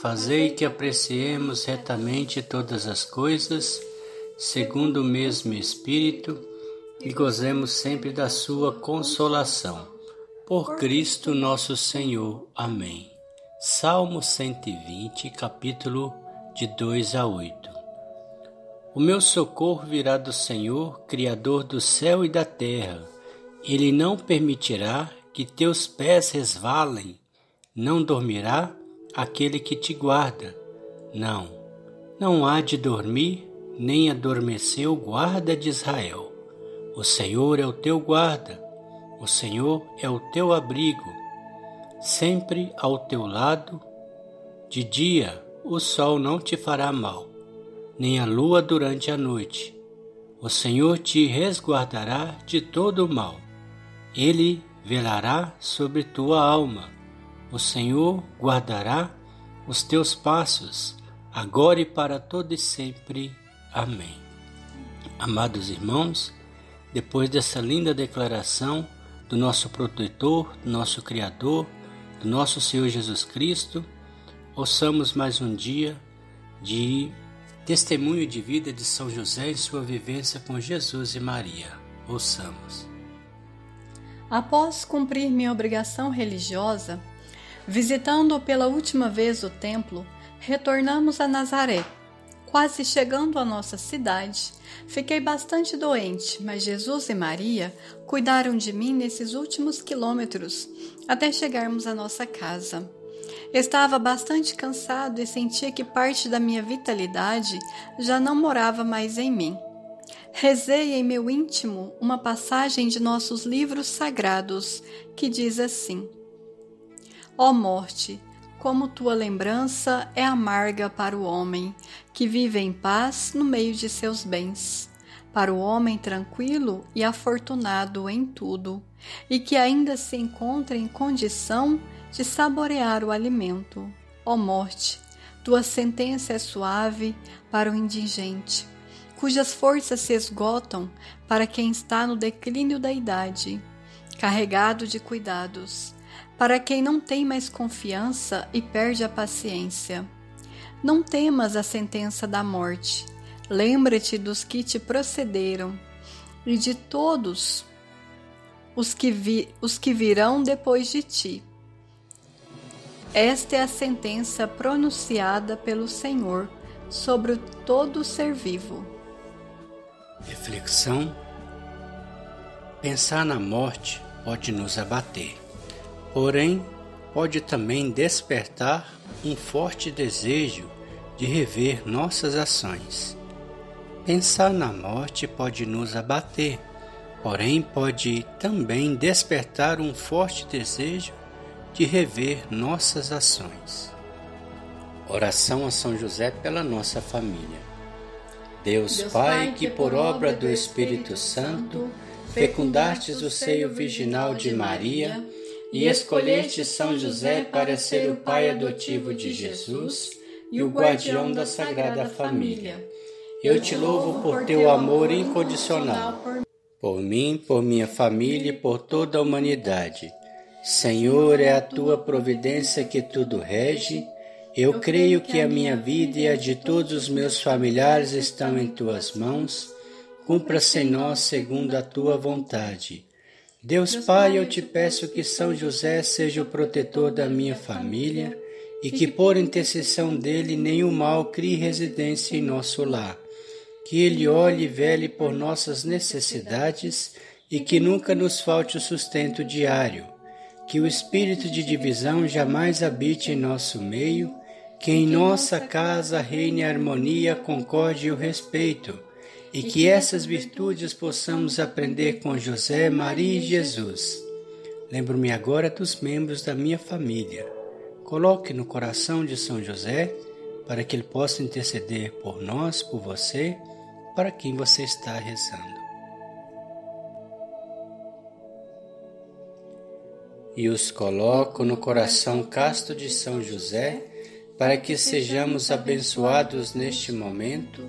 Fazei que apreciemos retamente todas as coisas, segundo o mesmo Espírito, e gozemos sempre da Sua consolação. Por Cristo nosso Senhor. Amém. Salmo 120, capítulo de 2 a 8. O meu socorro virá do Senhor, Criador do céu e da terra. Ele não permitirá que teus pés resvalem, não dormirá aquele que te guarda. Não, não há de dormir, nem adormecer o guarda de Israel. O Senhor é o teu guarda, o Senhor é o teu abrigo, sempre ao teu lado. De dia o sol não te fará mal, nem a lua durante a noite. O Senhor te resguardará de todo o mal. Ele velará sobre tua alma. O Senhor guardará os teus passos, agora e para todo e sempre. Amém. Amados irmãos, depois dessa linda declaração do nosso protetor, do nosso Criador, do nosso Senhor Jesus Cristo, ouçamos mais um dia de testemunho de vida de São José e sua vivência com Jesus e Maria. Ouçamos. Após cumprir minha obrigação religiosa, Visitando pela última vez o templo, retornamos a Nazaré. Quase chegando à nossa cidade, fiquei bastante doente, mas Jesus e Maria cuidaram de mim nesses últimos quilômetros até chegarmos à nossa casa. Estava bastante cansado e sentia que parte da minha vitalidade já não morava mais em mim. Rezei em meu íntimo uma passagem de nossos livros sagrados que diz assim: Ó morte, como tua lembrança é amarga para o homem, que vive em paz no meio de seus bens, para o homem tranquilo e afortunado em tudo, e que ainda se encontra em condição de saborear o alimento. Ó morte, tua sentença é suave para o indigente, cujas forças se esgotam para quem está no declínio da idade, carregado de cuidados para quem não tem mais confiança e perde a paciência. Não temas a sentença da morte. Lembra-te dos que te procederam e de todos os que, vi, os que virão depois de ti. Esta é a sentença pronunciada pelo Senhor sobre todo ser vivo. Reflexão: Pensar na morte pode nos abater porém pode também despertar um forte desejo de rever nossas ações. Pensar na morte pode nos abater, porém pode também despertar um forte desejo de rever nossas ações. Oração a São José pela nossa família. Deus, Deus Pai, que por obra do Espírito Santo fecundastes o seio virginal de Maria, e escolheste São José para ser o pai adotivo de Jesus e o guardião da Sagrada Família. Eu te louvo por teu amor incondicional, por mim, por minha família e por toda a humanidade. Senhor, é a tua providência que tudo rege. Eu creio que a minha vida e a de todos os meus familiares estão em tuas mãos. Cumpra-se em nós segundo a tua vontade. Deus Pai, eu te peço que São José seja o protetor da minha família e que por intercessão dele nenhum mal crie residência em nosso lar. Que ele olhe e vele por nossas necessidades e que nunca nos falte o sustento diário. Que o espírito de divisão jamais habite em nosso meio, que em nossa casa reine a harmonia, concórdia e o respeito e que essas virtudes possamos aprender com José, Maria e Jesus. Lembro-me agora dos membros da minha família. coloque no coração de São José para que ele possa interceder por nós, por você, para quem você está rezando. E os coloco no coração casto de São José, para que sejamos abençoados neste momento,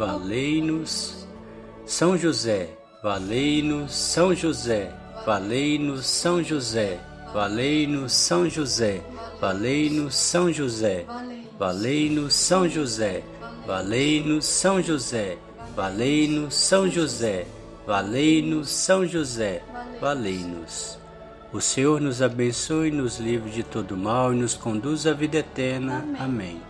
valei-nos. São José, valei-nos. São José, valei-nos. São José, Valei-nos São José, valei-nos São José, valei-nos São José, valei-nos São José, valei-nos São José, valei-nos São José, valei-nos. O Senhor nos abençoe, nos livre de todo mal e nos conduz à vida eterna. Amém.